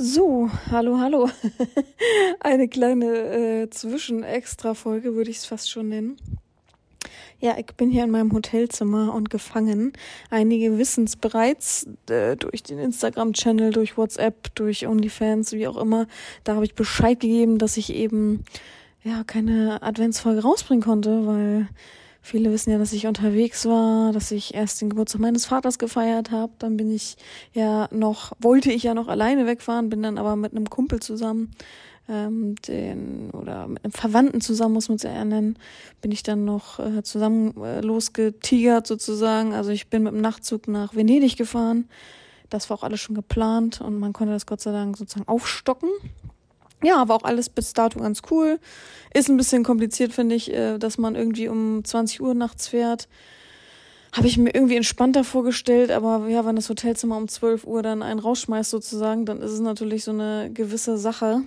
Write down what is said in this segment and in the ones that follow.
So, hallo, hallo. Eine kleine äh, Zwischen-Extra-Folge würde ich es fast schon nennen. Ja, ich bin hier in meinem Hotelzimmer und gefangen. Einige wissen es bereits äh, durch den Instagram-Channel, durch WhatsApp, durch OnlyFans, wie auch immer. Da habe ich Bescheid gegeben, dass ich eben ja keine Adventsfolge rausbringen konnte, weil Viele wissen ja, dass ich unterwegs war, dass ich erst den Geburtstag meines Vaters gefeiert habe. Dann bin ich ja noch, wollte ich ja noch alleine wegfahren, bin dann aber mit einem Kumpel zusammen, ähm, den, oder mit einem Verwandten zusammen, muss man es eher nennen, bin ich dann noch äh, zusammen äh, losgetigert sozusagen. Also ich bin mit dem Nachtzug nach Venedig gefahren. Das war auch alles schon geplant und man konnte das Gott sei Dank sozusagen aufstocken. Ja, war auch alles bis dato ganz cool. Ist ein bisschen kompliziert, finde ich, äh, dass man irgendwie um 20 Uhr nachts fährt. Habe ich mir irgendwie entspannter vorgestellt, aber ja, wenn das Hotelzimmer um 12 Uhr dann einen rausschmeißt sozusagen, dann ist es natürlich so eine gewisse Sache.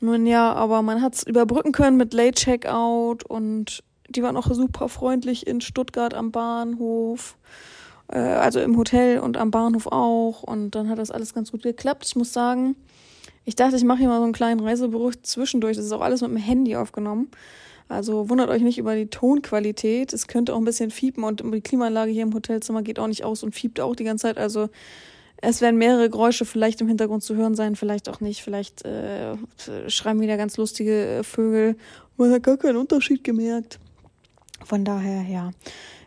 Nun ja, aber man hat es überbrücken können mit Late Checkout und die waren auch super freundlich in Stuttgart am Bahnhof, äh, also im Hotel und am Bahnhof auch. Und dann hat das alles ganz gut geklappt. Ich muss sagen, ich dachte, ich mache hier mal so einen kleinen Reisebericht zwischendurch. Das ist auch alles mit dem Handy aufgenommen. Also wundert euch nicht über die Tonqualität. Es könnte auch ein bisschen fiepen und die Klimaanlage hier im Hotelzimmer geht auch nicht aus und fiebt auch die ganze Zeit. Also es werden mehrere Geräusche vielleicht im Hintergrund zu hören sein, vielleicht auch nicht. Vielleicht äh, schreiben wieder ganz lustige äh, Vögel. Man hat gar keinen Unterschied gemerkt. Von daher, ja.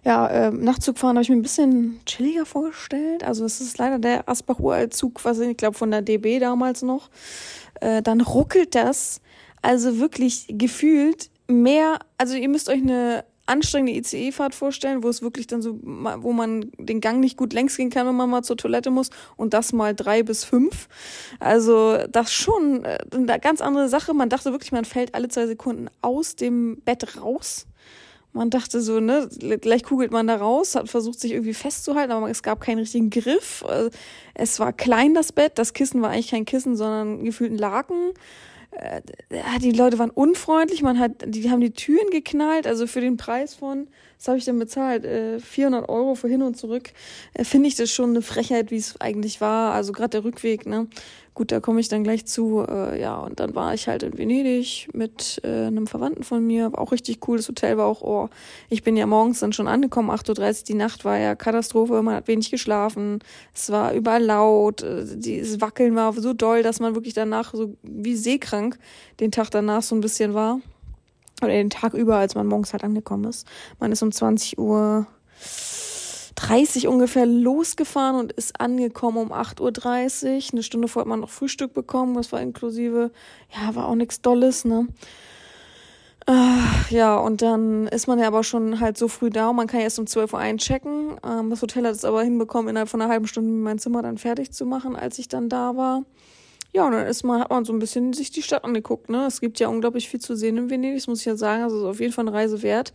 Ja, äh, Nachtzugfahren habe ich mir ein bisschen chilliger vorgestellt. Also es ist leider der Asbach-Uraltzug, was ich glaube von der DB damals noch. Äh, dann ruckelt das. Also wirklich gefühlt mehr, also ihr müsst euch eine anstrengende ICE-Fahrt vorstellen, wo es wirklich dann so, wo man den Gang nicht gut längs gehen kann, wenn man mal zur Toilette muss und das mal drei bis fünf. Also das schon äh, eine ganz andere Sache. Man dachte wirklich, man fällt alle zwei Sekunden aus dem Bett raus. Man dachte so, ne, gleich kugelt man da raus, hat versucht, sich irgendwie festzuhalten, aber es gab keinen richtigen Griff. Äh, es war klein, das Bett. Das Kissen war eigentlich kein Kissen, sondern gefühlt ein Laken. Äh, die Leute waren unfreundlich, man hat, die haben die Türen geknallt, also für den Preis von, was habe ich denn bezahlt, 400 äh, Euro für hin und zurück, finde ich das schon eine Frechheit, wie es eigentlich war, also gerade der Rückweg, ne, Gut, da komme ich dann gleich zu. Äh, ja, und dann war ich halt in Venedig mit äh, einem Verwandten von mir. War auch richtig cool. Das Hotel war auch, oh, ich bin ja morgens dann schon angekommen, 8.30 Uhr. Die Nacht war ja Katastrophe. Man hat wenig geschlafen. Es war überall laut. Äh, dieses Wackeln war so doll, dass man wirklich danach so wie seekrank den Tag danach so ein bisschen war. Oder den Tag über, als man morgens halt angekommen ist. Man ist um 20 Uhr 30 ungefähr losgefahren und ist angekommen um 8.30 Uhr. Eine Stunde vorher hat man noch Frühstück bekommen, das war inklusive, ja, war auch nichts Dolles, ne? Äh, ja, und dann ist man ja aber schon halt so früh da und man kann erst um 12 Uhr einchecken. Ähm, das Hotel hat es aber hinbekommen, innerhalb von einer halben Stunde mein Zimmer dann fertig zu machen, als ich dann da war. Ja, und dann ist man, hat man so ein bisschen sich die Stadt angeguckt, ne? Es gibt ja unglaublich viel zu sehen in Venedig, das muss ich ja sagen. Also ist auf jeden Fall eine Reise wert.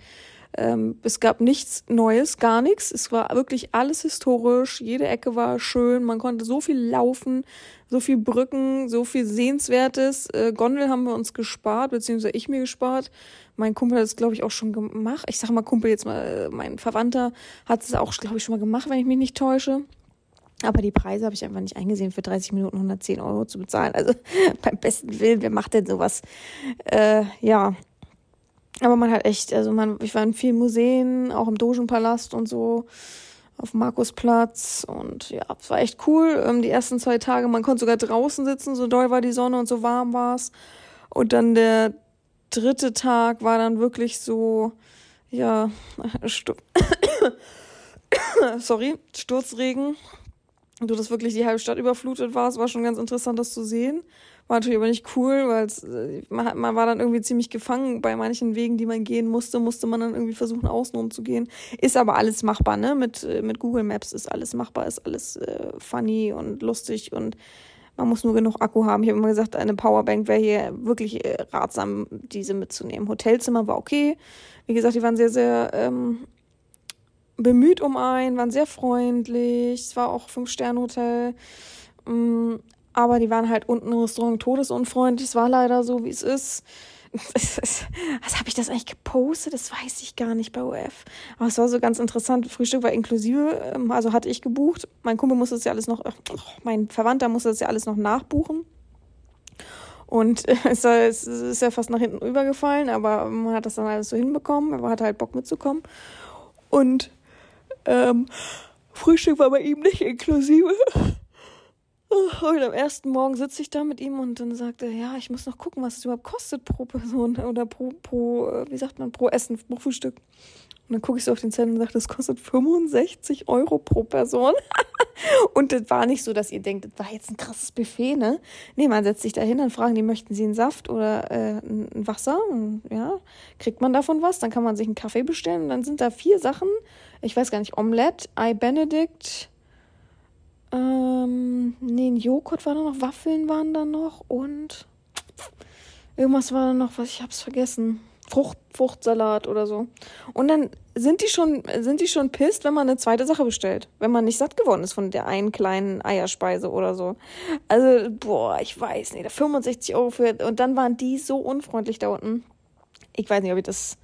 Ähm, es gab nichts Neues, gar nichts. Es war wirklich alles historisch. Jede Ecke war schön. Man konnte so viel laufen, so viel Brücken, so viel Sehenswertes. Äh, Gondel haben wir uns gespart, beziehungsweise ich mir gespart. Mein Kumpel hat es, glaube ich, auch schon gemacht. Ich sage mal Kumpel jetzt mal, äh, mein Verwandter hat es auch, glaube ich, schon mal gemacht, wenn ich mich nicht täusche. Aber die Preise habe ich einfach nicht eingesehen, für 30 Minuten 110 Euro zu bezahlen. Also beim besten Willen, wer macht denn sowas? Äh, ja, aber man hat echt, also man, ich war in vielen Museen, auch im Dogenpalast und so, auf Markusplatz und ja, es war echt cool. Ähm, die ersten zwei Tage, man konnte sogar draußen sitzen, so doll war die Sonne und so warm war es. Und dann der dritte Tag war dann wirklich so, ja, sorry, Sturzregen. Du das wirklich die halbe Stadt überflutet war, es war schon ganz interessant, das zu sehen. War natürlich aber nicht cool, weil äh, man, man war dann irgendwie ziemlich gefangen bei manchen Wegen, die man gehen musste, musste man dann irgendwie versuchen, außenrum zu gehen. Ist aber alles machbar, ne? Mit, äh, mit Google Maps ist alles machbar, ist alles äh, funny und lustig und man muss nur genug Akku haben. Ich habe immer gesagt, eine Powerbank wäre hier wirklich äh, ratsam, diese mitzunehmen. Hotelzimmer war okay. Wie gesagt, die waren sehr, sehr ähm, bemüht um einen, waren sehr freundlich. Es war auch Fünf-Sterne-Hotel. Aber die waren halt unten im Restaurant todesunfreundlich. Es war leider so, wie es ist. Was habe ich das eigentlich gepostet? Das weiß ich gar nicht bei OF. Aber es war so ganz interessant. Frühstück war inklusive, ähm, also hatte ich gebucht. Mein Kumpel musste das ja alles noch, oh, mein Verwandter musste das ja alles noch nachbuchen. Und es, ist ja fast nach hinten übergefallen, aber man hat das dann alles so hinbekommen. Er hatte halt Bock mitzukommen. Und ähm, Frühstück war bei ihm nicht inklusive. Und am ersten Morgen sitze ich da mit ihm und dann sagt er, ja, ich muss noch gucken, was es überhaupt kostet pro Person oder pro, pro äh, wie sagt man, pro Essen, pro Frühstück. Und dann gucke ich so auf den Zettel und sage, das kostet 65 Euro pro Person. und das war nicht so, dass ihr denkt, das war jetzt ein krasses Buffet, ne? Nee, man setzt sich da hin, dann fragen die, möchten sie einen Saft oder äh, ein Wasser? Und, ja, kriegt man davon was? Dann kann man sich einen Kaffee bestellen und dann sind da vier Sachen. Ich weiß gar nicht, Omelette, Ei Benedict, ähm, nee, ein Joghurt war da noch, Waffeln waren da noch und irgendwas war da noch, was ich hab's vergessen. Frucht, Fruchtsalat oder so. Und dann sind die schon, sind die schon pisst, wenn man eine zweite Sache bestellt. Wenn man nicht satt geworden ist von der einen kleinen Eierspeise oder so. Also, boah, ich weiß nicht, da 65 Euro für, und dann waren die so unfreundlich da unten. Ich weiß nicht, ob ich das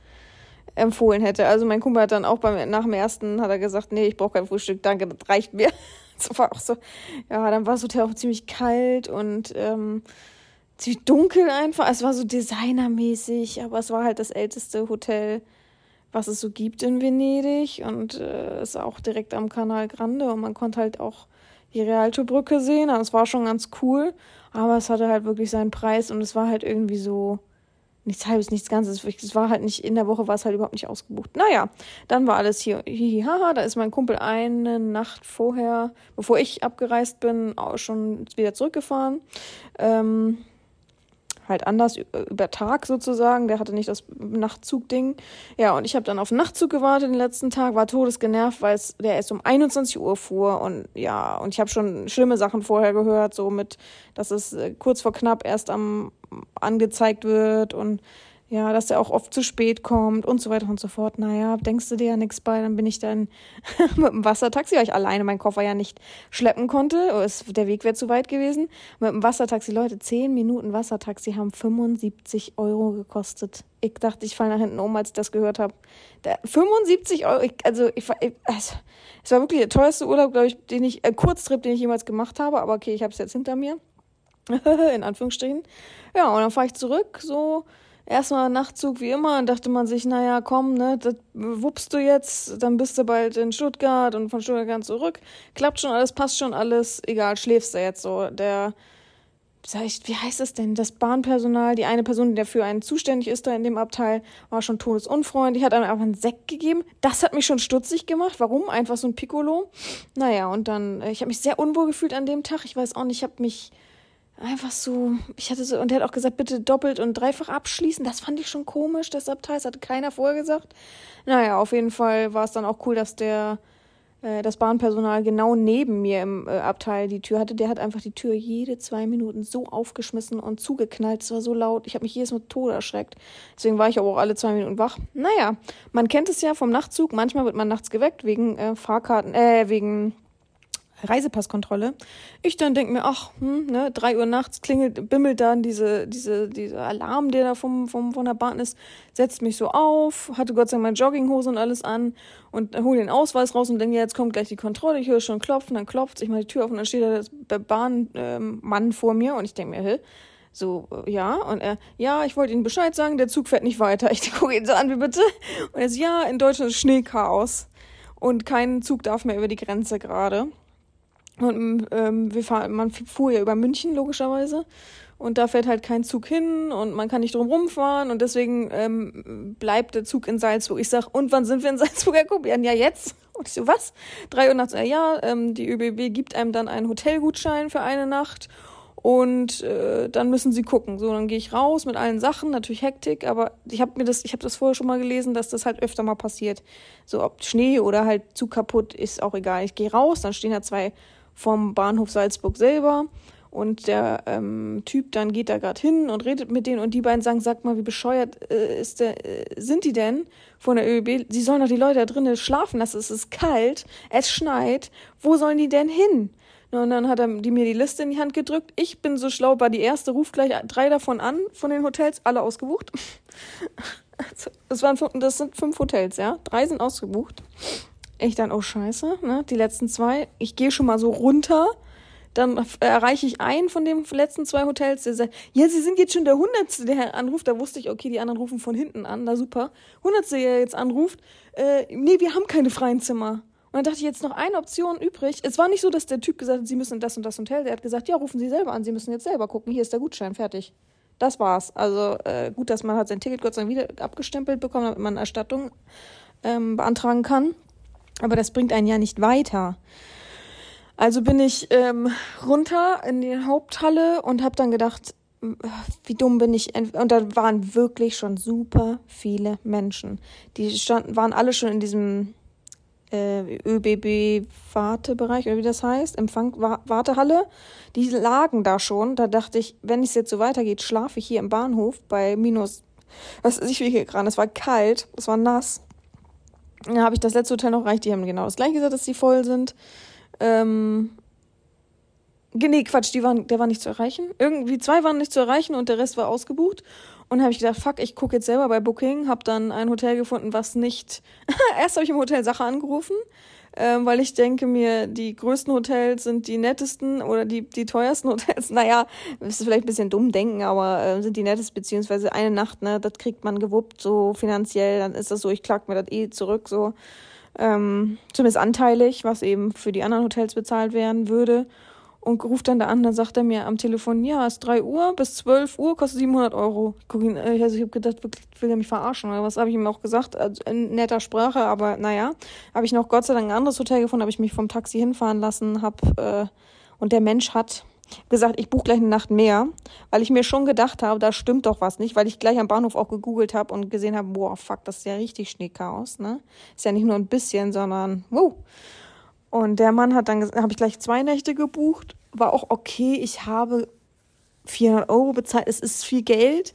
empfohlen hätte. Also mein Kumpel hat dann auch beim, nach dem ersten hat er gesagt, nee, ich brauche kein Frühstück, danke, das reicht mir. Das war auch so, ja, dann war das Hotel auch ziemlich kalt und, ähm, ziemlich dunkel einfach. Es war so designermäßig, aber es war halt das älteste Hotel, was es so gibt in Venedig und äh, ist auch direkt am Canal Grande und man konnte halt auch die Rialto-Brücke sehen. Also es war schon ganz cool, aber es hatte halt wirklich seinen Preis und es war halt irgendwie so nichts halbes, nichts Ganzes. Es war halt nicht, in der Woche war es halt überhaupt nicht ausgebucht. Naja, dann war alles hier, hihihaha, da ist mein Kumpel eine Nacht vorher, bevor ich abgereist bin, auch schon wieder zurückgefahren. Ähm, halt anders über Tag sozusagen. Der hatte nicht das Nachtzugding. Ja, und ich habe dann auf Nachtzug gewartet den letzten Tag, war todesgenervt, weil es der erst um 21 Uhr fuhr und ja, und ich habe schon schlimme Sachen vorher gehört, so mit, dass es äh, kurz vor knapp erst am angezeigt wird und ja, dass er auch oft zu spät kommt und so weiter und so fort. Naja, denkst du dir ja nichts bei, dann bin ich dann mit dem Wassertaxi, weil ich alleine meinen Koffer ja nicht schleppen konnte. Es, der Weg wäre zu weit gewesen. Mit dem Wassertaxi, Leute, zehn Minuten Wassertaxi haben 75 Euro gekostet. Ich dachte, ich falle nach hinten um, als ich das gehört habe. 75 Euro, ich, also, ich, ich, also, es war wirklich der teuerste Urlaub, glaube ich, den ich, äh, Kurztrip, den ich jemals gemacht habe, aber okay, ich habe es jetzt hinter mir. In Anführungsstrichen. Ja, und dann fahre ich zurück, so erstmal Nachtzug wie immer und dachte man sich, naja, komm, ne, das wuppst du jetzt, dann bist du bald in Stuttgart und von Stuttgart zurück. Klappt schon alles, passt schon alles, egal, schläfst du jetzt so. Der, sag ich, wie heißt es denn? Das Bahnpersonal, die eine Person, die dafür einen zuständig ist da in dem Abteil, war schon todesunfreundlich, hat einem einfach einen Sekt gegeben. Das hat mich schon stutzig gemacht. Warum? Einfach so ein Piccolo. Naja, und dann, ich habe mich sehr unwohl gefühlt an dem Tag. Ich weiß auch nicht, ich habe mich einfach so, ich hatte so, und er hat auch gesagt, bitte doppelt und dreifach abschließen. Das fand ich schon komisch, das Abteil, das hatte keiner vorher gesagt. Naja, auf jeden Fall war es dann auch cool, dass der, äh, das Bahnpersonal genau neben mir im äh, Abteil die Tür hatte. Der hat einfach die Tür jede zwei Minuten so aufgeschmissen und zugeknallt. Es war so laut. Ich habe mich jedes Mal tot erschreckt. Deswegen war ich aber auch alle zwei Minuten wach. Naja, man kennt es ja vom Nachtzug. Manchmal wird man nachts geweckt wegen äh, Fahrkarten, äh, wegen Reisepasskontrolle. Ich dann denke mir, ach, hm, ne, drei Uhr nachts klingelt, bimmelt dann diese, diese, dieser Alarm, der da vom, vom, von der Bahn ist, setzt mich so auf, hatte Gott sei Dank meine Jogginghose und alles an und hole den Ausweis raus und denke, ja, jetzt kommt gleich die Kontrolle, ich höre schon klopfen, dann klopft, ich mache die Tür auf und dann steht da der Bahnmann ähm, vor mir und ich denke mir, hä? So, äh, ja, und er, ja, ich wollte Ihnen Bescheid sagen, der Zug fährt nicht weiter. Ich gucke ihn so an, wie bitte? Und er so, ja, in Deutschland ist Schneechaos. Und kein Zug darf mehr über die Grenze gerade. Und ähm, wir fahren, man fuhr ja über München logischerweise und da fährt halt kein Zug hin und man kann nicht drum rumfahren und deswegen ähm, bleibt der Zug in Salzburg. Ich sag, und wann sind wir in Salzburg, Herr Kubian? Ja, jetzt. Und ich so, was? Drei Uhr nachts, ja, ähm, die ÖBB gibt einem dann einen Hotelgutschein für eine Nacht und äh, dann müssen sie gucken. So, dann gehe ich raus mit allen Sachen, natürlich Hektik, aber ich habe mir das, ich habe das vorher schon mal gelesen, dass das halt öfter mal passiert. So, ob Schnee oder halt Zug kaputt, ist auch egal. Ich gehe raus, dann stehen da zwei vom Bahnhof Salzburg selber. Und der ähm, Typ dann geht da gerade hin und redet mit denen und die beiden sagen, sag mal, wie bescheuert äh, ist der, äh, sind die denn von der ÖB? Sie sollen doch die Leute da drinnen schlafen lassen, es ist kalt, es schneit, wo sollen die denn hin? Und dann hat er die mir die Liste in die Hand gedrückt. Ich bin so schlau, war die erste, ruft gleich drei davon an, von den Hotels, alle ausgebucht. Das, waren, das sind fünf Hotels, ja. Drei sind ausgebucht. Ich dann, oh scheiße, ne? Die letzten zwei. Ich gehe schon mal so runter Dann erreiche ich einen von den letzten zwei Hotels, der sagt, ja, Sie sind jetzt schon der Hundertste, der anruft. Da wusste ich, okay, die anderen rufen von hinten an, na super. Hundertste, der jetzt anruft, äh, nee, wir haben keine freien Zimmer. Und dann dachte ich, jetzt noch eine Option übrig. Es war nicht so, dass der Typ gesagt hat, Sie müssen in das und das Hotel. Der hat gesagt, ja, rufen Sie selber an, Sie müssen jetzt selber gucken. Hier ist der Gutschein, fertig. Das war's. Also äh, gut, dass man hat sein Ticket Gott sei Dank wieder abgestempelt bekommen, damit man Erstattung ähm, beantragen kann. Aber das bringt einen ja nicht weiter. Also bin ich ähm, runter in die Haupthalle und habe dann gedacht, wie dumm bin ich. Und da waren wirklich schon super viele Menschen. Die standen, waren alle schon in diesem äh, ÖBB-Wartebereich oder wie das heißt, Empfang Wartehalle. Die lagen da schon. Da dachte ich, wenn es jetzt so weitergeht, schlafe ich hier im Bahnhof bei minus, was ist ich wie hier gerade. Es war kalt, es war nass. Dann habe ich das letzte Hotel noch erreicht. Die haben genau das gleiche gesagt, dass die voll sind. Ähm, nee, Quatsch, die waren, der war nicht zu erreichen. Irgendwie zwei waren nicht zu erreichen und der Rest war ausgebucht. Und habe ich gedacht, fuck, ich gucke jetzt selber bei Booking, habe dann ein Hotel gefunden, was nicht. Erst habe ich im Hotel Sache angerufen, ähm, weil ich denke mir, die größten Hotels sind die nettesten oder die, die teuersten Hotels. Naja, ist vielleicht ein bisschen dumm denken, aber äh, sind die nettesten, beziehungsweise eine Nacht, ne, das kriegt man gewuppt, so finanziell, dann ist das so, ich klag mir das eh zurück, so. Ähm, zumindest anteilig, was eben für die anderen Hotels bezahlt werden würde und ruft dann da an, dann sagt er mir am Telefon, ja, es ist 3 Uhr bis 12 Uhr, kostet 700 Euro. Äh, also ich habe gedacht, will er mich verarschen oder was habe ich ihm auch gesagt, also in netter Sprache, aber naja, habe ich noch Gott sei Dank ein anderes Hotel gefunden, habe ich mich vom Taxi hinfahren lassen, hab äh, und der Mensch hat gesagt, ich buche gleich eine Nacht mehr, weil ich mir schon gedacht habe, da stimmt doch was nicht, weil ich gleich am Bahnhof auch gegoogelt habe und gesehen habe, boah, fuck, das ist ja richtig Schneechaos, ne? Ist ja nicht nur ein bisschen, sondern wow. Und der Mann hat dann, habe ich gleich zwei Nächte gebucht, war auch okay. Ich habe 400 Euro bezahlt. Es ist viel Geld,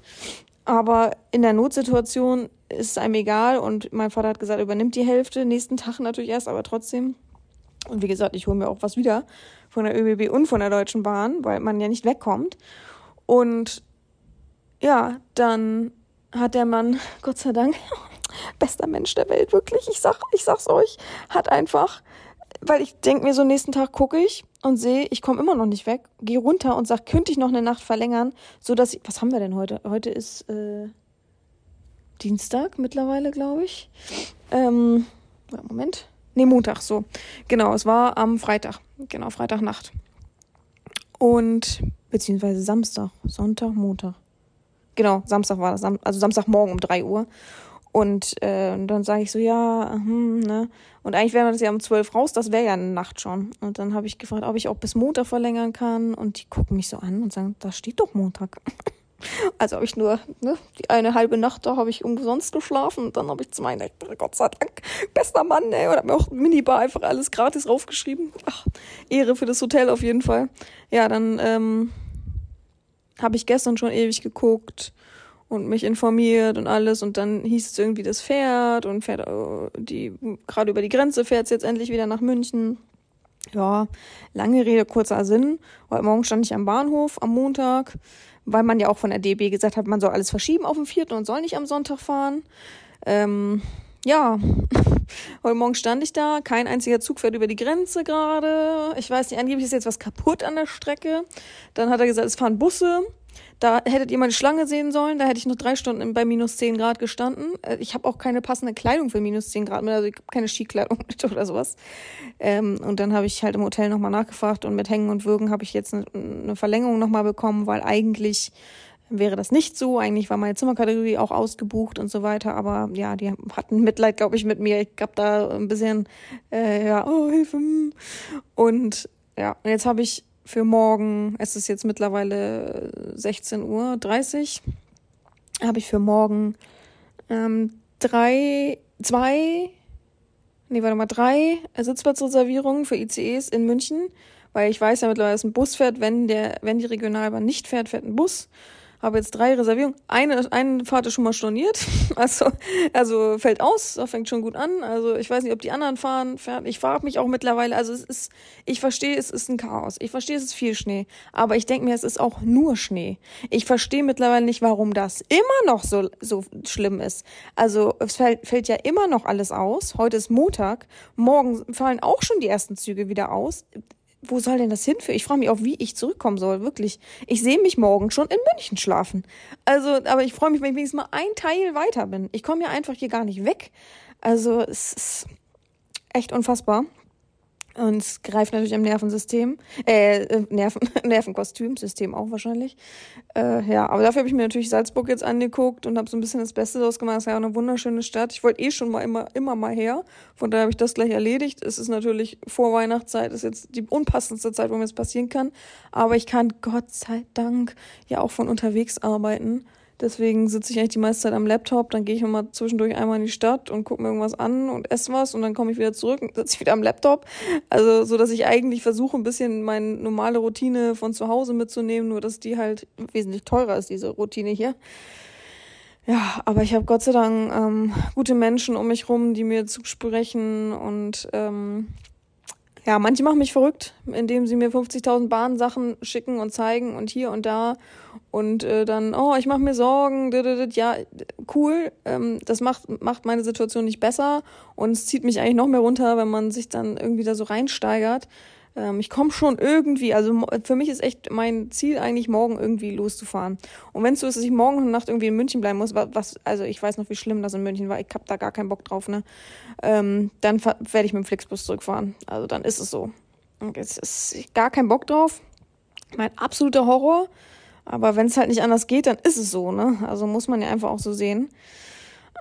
aber in der Notsituation ist es einem egal. Und mein Vater hat gesagt, übernimmt die Hälfte. Nächsten Tag natürlich erst, aber trotzdem. Und wie gesagt, ich hole mir auch was wieder von der ÖBB und von der Deutschen Bahn, weil man ja nicht wegkommt. Und ja, dann hat der Mann, Gott sei Dank, bester Mensch der Welt, wirklich, ich sag, ich sag's euch, hat einfach weil ich denke mir so, nächsten Tag gucke ich und sehe, ich komme immer noch nicht weg, gehe runter und sag, könnte ich noch eine Nacht verlängern, so dass ich, was haben wir denn heute? Heute ist äh, Dienstag mittlerweile, glaube ich. Ähm, Moment. Nee, Montag, so. Genau, es war am Freitag. Genau, Freitagnacht. Und, beziehungsweise Samstag, Sonntag, Montag. Genau, Samstag war das, also Samstagmorgen um drei Uhr. Und äh, dann sage ich so, ja, hm, ne? Und eigentlich wäre das ja um zwölf raus, das wäre ja eine Nacht schon. Und dann habe ich gefragt, ob ich auch bis Montag verlängern kann. Und die gucken mich so an und sagen, da steht doch Montag. also habe ich nur, ne, die eine halbe Nacht, da habe ich umsonst geschlafen. Und dann habe ich zwei Nächte, Gott sei Dank, bester Mann, ey. Und habe mir auch Minibar einfach alles gratis raufgeschrieben. Ach, Ehre für das Hotel auf jeden Fall. Ja, dann ähm, habe ich gestern schon ewig geguckt und mich informiert und alles und dann hieß es irgendwie, das fährt und fährt äh, die gerade über die Grenze fährt es jetzt endlich wieder nach München. Ja, lange Rede, kurzer Sinn. Heute Morgen stand ich am Bahnhof am Montag, weil man ja auch von der DB gesagt hat, man soll alles verschieben auf den vierten und soll nicht am Sonntag fahren. Ähm, ja, heute Morgen stand ich da, kein einziger Zug fährt über die Grenze gerade. Ich weiß nicht, angeblich ist jetzt was kaputt an der Strecke. Dann hat er gesagt, es fahren Busse. Da hättet ihr mal eine Schlange sehen sollen, da hätte ich noch drei Stunden bei minus 10 Grad gestanden. Äh, ich habe auch keine passende Kleidung für minus 10 Grad mit, also ich habe keine Skikleidung mit oder sowas. Ähm, und dann habe ich halt im Hotel nochmal nachgefragt und mit Hängen und Würgen habe ich jetzt eine, eine Verlängerung nochmal bekommen, weil eigentlich wäre das nicht so. Eigentlich war meine Zimmerkategorie auch ausgebucht und so weiter. Aber ja, die hatten Mitleid, glaube ich, mit mir. Ich gab da ein bisschen, äh, ja, oh, Hilfe. Und ja, und jetzt habe ich für morgen, es ist jetzt mittlerweile 16 Uhr 30, habe ich für morgen ähm, drei, zwei, nee, warte mal, drei Sitzplatzreservierungen für ICEs in München, weil ich weiß ja mittlerweile, dass ein Bus fährt, wenn der, wenn die Regionalbahn nicht fährt, fährt ein Bus habe jetzt drei Reservierungen. Eine, eine Fahrt ist schon mal storniert. Also, also fällt aus, das fängt schon gut an. Also ich weiß nicht, ob die anderen fahren. Ich frage mich auch mittlerweile, also es ist, ich verstehe, es ist ein Chaos. Ich verstehe, es ist viel Schnee. Aber ich denke mir, es ist auch nur Schnee. Ich verstehe mittlerweile nicht, warum das immer noch so, so schlimm ist. Also es fällt, fällt ja immer noch alles aus. Heute ist Montag. Morgen fallen auch schon die ersten Züge wieder aus wo soll denn das hinführen? Ich frage mich auch, wie ich zurückkommen soll, wirklich. Ich sehe mich morgen schon in München schlafen. Also, aber ich freue mich, wenn ich wenigstens mal ein Teil weiter bin. Ich komme ja einfach hier gar nicht weg. Also, es ist echt unfassbar. Und es greift natürlich am Nervensystem, äh, äh Nerven, Nervenkostümsystem auch wahrscheinlich. Äh, ja, aber dafür habe ich mir natürlich Salzburg jetzt angeguckt und habe so ein bisschen das Beste daraus gemacht. Es ist ja auch eine wunderschöne Stadt. Ich wollte eh schon mal immer, immer mal her. Von daher habe ich das gleich erledigt. Es ist natürlich vor Weihnachtszeit, ist jetzt die unpassendste Zeit, wo mir das passieren kann. Aber ich kann Gott sei Dank ja auch von unterwegs arbeiten. Deswegen sitze ich eigentlich die meiste Zeit am Laptop, dann gehe ich immer zwischendurch einmal in die Stadt und gucke mir irgendwas an und esse was und dann komme ich wieder zurück und sitze ich wieder am Laptop. Also so, dass ich eigentlich versuche, ein bisschen meine normale Routine von zu Hause mitzunehmen, nur dass die halt wesentlich teurer ist, diese Routine hier. Ja, aber ich habe Gott sei Dank ähm, gute Menschen um mich rum, die mir zusprechen und ähm, ja, manche machen mich verrückt, indem sie mir 50.000 Bahnsachen schicken und zeigen und hier und da und äh, dann, oh, ich mache mir Sorgen, ja, cool, ähm, das macht, macht meine Situation nicht besser und es zieht mich eigentlich noch mehr runter, wenn man sich dann irgendwie da so reinsteigert. Ähm, ich komme schon irgendwie, also für mich ist echt mein Ziel eigentlich morgen irgendwie loszufahren. Und wenn es so ist, dass ich morgen Nacht irgendwie in München bleiben muss, was, also ich weiß noch, wie schlimm das in München war, ich habe da gar keinen Bock drauf, ne? Ähm, dann werde ich mit dem Flixbus zurückfahren. Also dann ist es so. Und es ist gar kein Bock drauf. Mein absoluter Horror. Aber wenn es halt nicht anders geht, dann ist es so, ne? Also muss man ja einfach auch so sehen.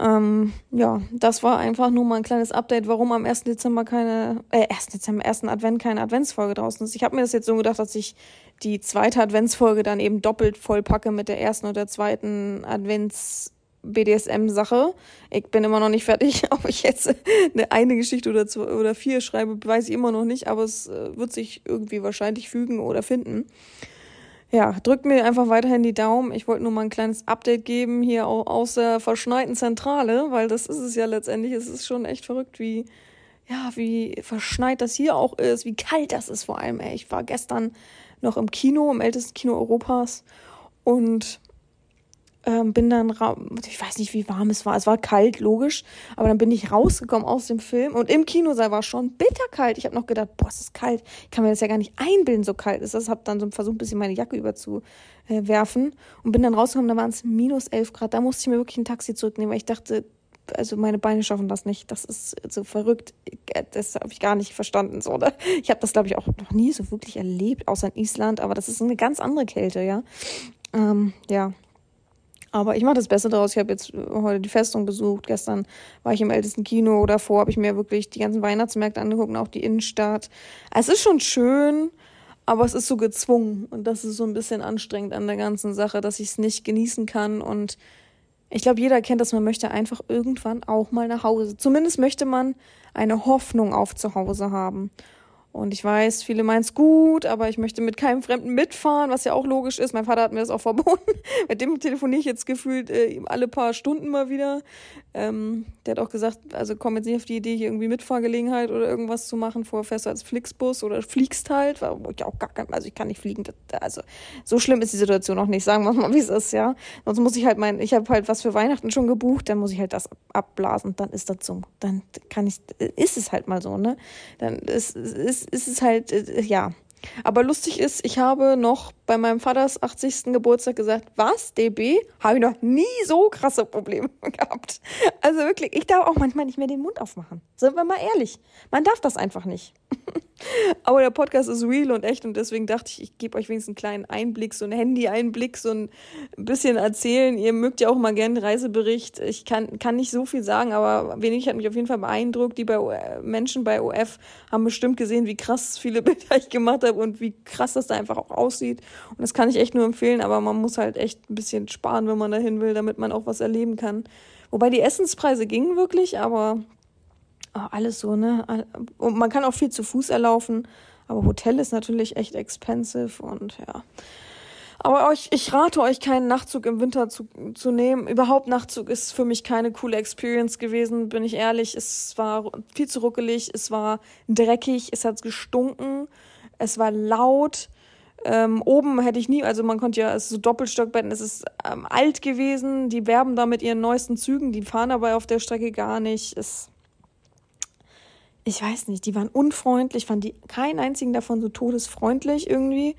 Ähm, ja, das war einfach nur mal ein kleines Update, warum am 1. Dezember keine, äh, 1. Dezember, 1. Advent keine Adventsfolge draußen ist. Ich habe mir das jetzt so gedacht, dass ich die zweite Adventsfolge dann eben doppelt voll packe mit der ersten und der zweiten Advents BDSM-Sache. Ich bin immer noch nicht fertig, ob ich jetzt eine, eine Geschichte oder zwei oder vier schreibe, weiß ich immer noch nicht, aber es äh, wird sich irgendwie wahrscheinlich fügen oder finden ja, drückt mir einfach weiterhin die Daumen. Ich wollte nur mal ein kleines Update geben hier aus der verschneiten Zentrale, weil das ist es ja letztendlich. Es ist schon echt verrückt, wie, ja, wie verschneit das hier auch ist, wie kalt das ist vor allem. Ey. Ich war gestern noch im Kino, im ältesten Kino Europas und ähm, bin dann, ich weiß nicht, wie warm es war. Es war kalt, logisch. Aber dann bin ich rausgekommen aus dem Film und im Kinosaal war es schon bitterkalt. Ich habe noch gedacht, boah, es ist kalt. Ich kann mir das ja gar nicht einbilden, so kalt ist das. Habe dann so versucht, ein bisschen meine Jacke überzuwerfen und bin dann rausgekommen. Da waren es minus 11 Grad. Da musste ich mir wirklich ein Taxi zurücknehmen, weil ich dachte, also meine Beine schaffen das nicht. Das ist so verrückt. Das habe ich gar nicht verstanden. So, ne? Ich habe das, glaube ich, auch noch nie so wirklich erlebt, außer in Island. Aber das ist eine ganz andere Kälte, ja. Ähm, ja, aber ich mache das Beste daraus. Ich habe jetzt heute die Festung besucht. Gestern war ich im ältesten Kino. Davor habe ich mir wirklich die ganzen Weihnachtsmärkte angeguckt und auch die Innenstadt. Es ist schon schön, aber es ist so gezwungen. Und das ist so ein bisschen anstrengend an der ganzen Sache, dass ich es nicht genießen kann. Und ich glaube, jeder kennt das. Man möchte einfach irgendwann auch mal nach Hause. Zumindest möchte man eine Hoffnung auf zu Hause haben. Und ich weiß, viele meinen es gut, aber ich möchte mit keinem Fremden mitfahren, was ja auch logisch ist. Mein Vater hat mir das auch verboten. mit dem telefoniere ich jetzt gefühlt äh, alle paar Stunden mal wieder. Ähm, der hat auch gesagt, also komm jetzt nicht auf die Idee, hier irgendwie Mitfahrgelegenheit oder irgendwas zu machen. Vorher fährst du als Flixbus oder fliegst halt. Wo ich auch gar kein, also ich kann nicht fliegen. also so schlimm ist die Situation auch nicht. Sagen wir mal, wie es ist, ja. Sonst muss ich halt mein, ich habe halt was für Weihnachten schon gebucht, dann muss ich halt das abblasen. Dann ist das so. Dann kann ich, ist es halt mal so, ne? Dann ist, ist, ist es halt, äh, ja. Aber lustig ist, ich habe noch bei meinem Vaters 80. Geburtstag gesagt, was, DB? Habe ich noch nie so krasse Probleme gehabt. Also wirklich, ich darf auch manchmal nicht mehr den Mund aufmachen. Sind wir mal ehrlich. Man darf das einfach nicht. Aber der Podcast ist real und echt und deswegen dachte ich, ich gebe euch wenigstens einen kleinen Einblick, so einen Handy-Einblick, so ein bisschen erzählen. Ihr mögt ja auch mal gerne Reisebericht. Ich kann, kann nicht so viel sagen, aber wenig hat mich auf jeden Fall beeindruckt. Die bei Menschen bei OF haben bestimmt gesehen, wie krass viele Bilder ich gemacht habe und wie krass das da einfach auch aussieht. Und das kann ich echt nur empfehlen, aber man muss halt echt ein bisschen sparen, wenn man dahin will, damit man auch was erleben kann. Wobei die Essenspreise gingen wirklich, aber alles so, ne? Und man kann auch viel zu Fuß erlaufen, aber Hotel ist natürlich echt expensive und ja. Aber euch, ich rate euch, keinen Nachtzug im Winter zu, zu nehmen. Überhaupt Nachtzug ist für mich keine coole Experience gewesen, bin ich ehrlich. Es war viel zu ruckelig, es war dreckig, es hat gestunken, es war laut. Ähm, oben hätte ich nie, also man konnte ja, es ist so Doppelstockbetten, es ist ähm, alt gewesen, die werben da mit ihren neuesten Zügen, die fahren aber auf der Strecke gar nicht. Es, ich weiß nicht, die waren unfreundlich, fand die keinen einzigen davon so todesfreundlich irgendwie.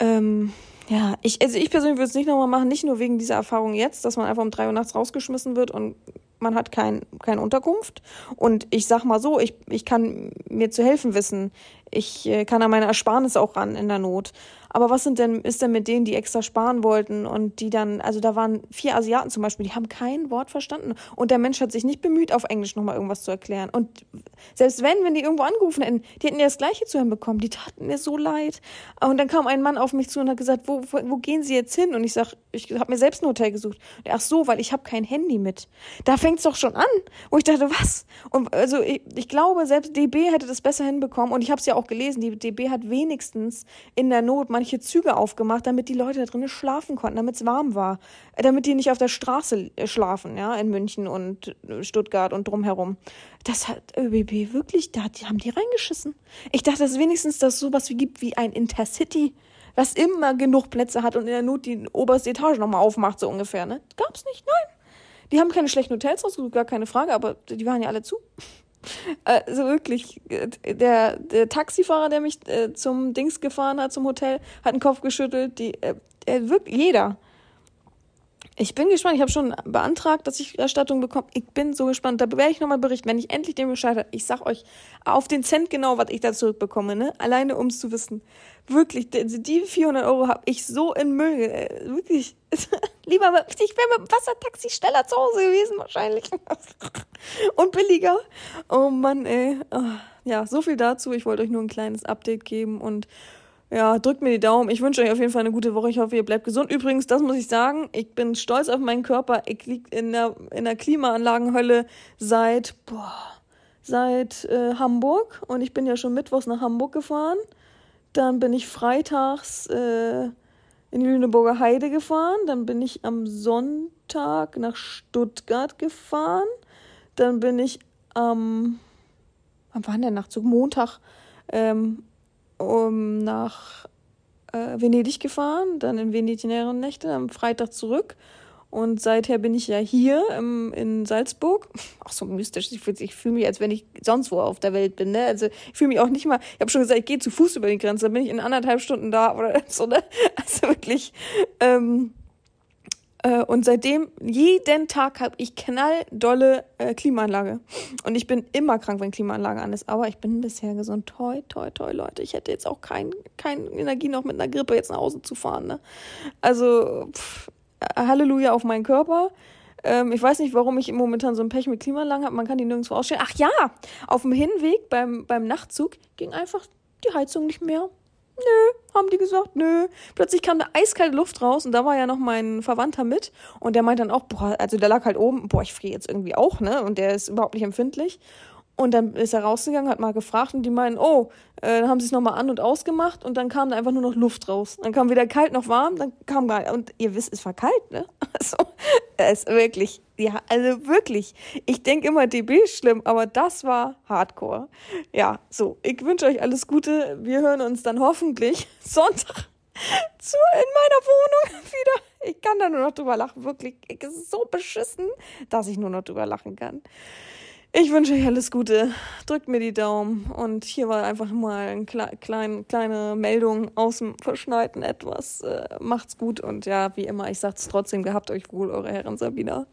Ähm, ja, ich, also ich persönlich würde es nicht nochmal machen, nicht nur wegen dieser Erfahrung jetzt, dass man einfach um drei Uhr nachts rausgeschmissen wird und man hat kein, keine Unterkunft. Und ich sag mal so, ich, ich kann mir zu helfen wissen. Ich äh, kann an meine Ersparnis auch ran in der Not. Aber was sind denn, ist denn mit denen, die extra sparen wollten und die dann, also da waren vier Asiaten zum Beispiel, die haben kein Wort verstanden. Und der Mensch hat sich nicht bemüht, auf Englisch nochmal irgendwas zu erklären. Und selbst wenn, wenn die irgendwo angerufen hätten, die hätten ja das Gleiche zu hören bekommen. Die taten mir so leid. Und dann kam ein Mann auf mich zu und hat gesagt, wo, wo, wo gehen Sie jetzt hin? Und ich sag, ich habe mir selbst ein Hotel gesucht. Und ach so, weil ich habe kein Handy mit. Da fängt's doch schon an. Wo ich dachte, was? Und also ich, ich glaube, selbst DB hätte das besser hinbekommen. Und ich habe es ja auch gelesen, die DB hat wenigstens in der Not manche Züge aufgemacht, damit die Leute da drinnen schlafen konnten, damit es warm war, damit die nicht auf der Straße äh, schlafen, ja, in München und äh, Stuttgart und drumherum. Das hat ÖBB wirklich, da haben die reingeschissen. Ich dachte, dass wenigstens das sowas wie gibt wie ein Intercity, was immer genug Plätze hat und in der Not die oberste Etage nochmal aufmacht, so ungefähr, ne? Gab's nicht, nein. Die haben keine schlechten Hotels rausgesucht, gar keine Frage, aber die waren ja alle zu. Also wirklich, der, der Taxifahrer, der mich äh, zum Dings gefahren hat, zum Hotel, hat den Kopf geschüttelt. Die, äh, wirklich jeder. Ich bin gespannt. Ich habe schon beantragt, dass ich Erstattung bekomme. Ich bin so gespannt. Da werde ich nochmal berichten, wenn ich endlich den Bescheid habe. Ich sag euch auf den Cent genau, was ich da zurückbekomme, ne? Alleine um es zu wissen. Wirklich, die 400 Euro habe ich so in Müll. Äh, wirklich. Lieber, ich wäre mit dem Wassertaxi schneller zu Hause gewesen, wahrscheinlich. Und billiger. Oh Mann, ey. Oh, ja, so viel dazu. Ich wollte euch nur ein kleines Update geben und ja, drückt mir die Daumen. Ich wünsche euch auf jeden Fall eine gute Woche. Ich hoffe, ihr bleibt gesund. Übrigens, das muss ich sagen, ich bin stolz auf meinen Körper. Ich liege in der, in der Klimaanlagenhölle seit, boah, seit äh, Hamburg. Und ich bin ja schon mittwochs nach Hamburg gefahren. Dann bin ich freitags äh, in die Lüneburger Heide gefahren. Dann bin ich am Sonntag nach Stuttgart gefahren. Dann bin ich am, wann war denn der Nachtzug? Montag ähm, um, nach äh, Venedig gefahren, dann in Venedig mehrere Nächte, am Freitag zurück. Und seither bin ich ja hier im, in Salzburg. Ach so mystisch. Ich fühle fühl mich, als wenn ich sonst wo auf der Welt bin. Ne? Also ich fühle mich auch nicht mal. Ich habe schon gesagt, ich gehe zu Fuß über die Grenze. Dann bin ich in anderthalb Stunden da oder so. Ne? Also wirklich. Ähm, äh, und seitdem, jeden Tag habe ich knalldolle äh, Klimaanlage. Und ich bin immer krank, wenn Klimaanlage an ist. Aber ich bin bisher gesund. Toi, toi, toi, Leute. Ich hätte jetzt auch kein, kein Energie noch mit einer Grippe jetzt nach Hause zu fahren. Ne? Also, pff, Halleluja auf meinen Körper. Ähm, ich weiß nicht, warum ich momentan so ein Pech mit Klimaanlagen habe. Man kann die nirgendwo ausstellen. Ach ja, auf dem Hinweg beim, beim Nachtzug ging einfach die Heizung nicht mehr. Nö, haben die gesagt, nö. Plötzlich kam da eiskalte Luft raus und da war ja noch mein Verwandter mit und der meint dann auch, boah, also der lag halt oben, boah, ich friere jetzt irgendwie auch, ne? Und der ist überhaupt nicht empfindlich. Und dann ist er rausgegangen, hat mal gefragt und die meinen, oh, äh, dann haben sie es nochmal an und ausgemacht und dann kam da einfach nur noch Luft raus. Dann kam weder kalt noch warm, dann kam gar und ihr wisst, es war kalt, ne? Also, es wirklich, ja, also wirklich. Ich denke immer, DB ist schlimm, aber das war Hardcore. Ja, so, ich wünsche euch alles Gute. Wir hören uns dann hoffentlich Sonntag zu in meiner Wohnung wieder. Ich kann da nur noch drüber lachen, wirklich. Es ist so beschissen, dass ich nur noch drüber lachen kann. Ich wünsche euch alles Gute. Drückt mir die Daumen. Und hier war einfach mal eine klein, kleine Meldung aus dem Verschneiten etwas. Äh, macht's gut und ja, wie immer, ich sag's trotzdem, gehabt euch wohl, eure Herren Sabina.